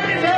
Jennifer!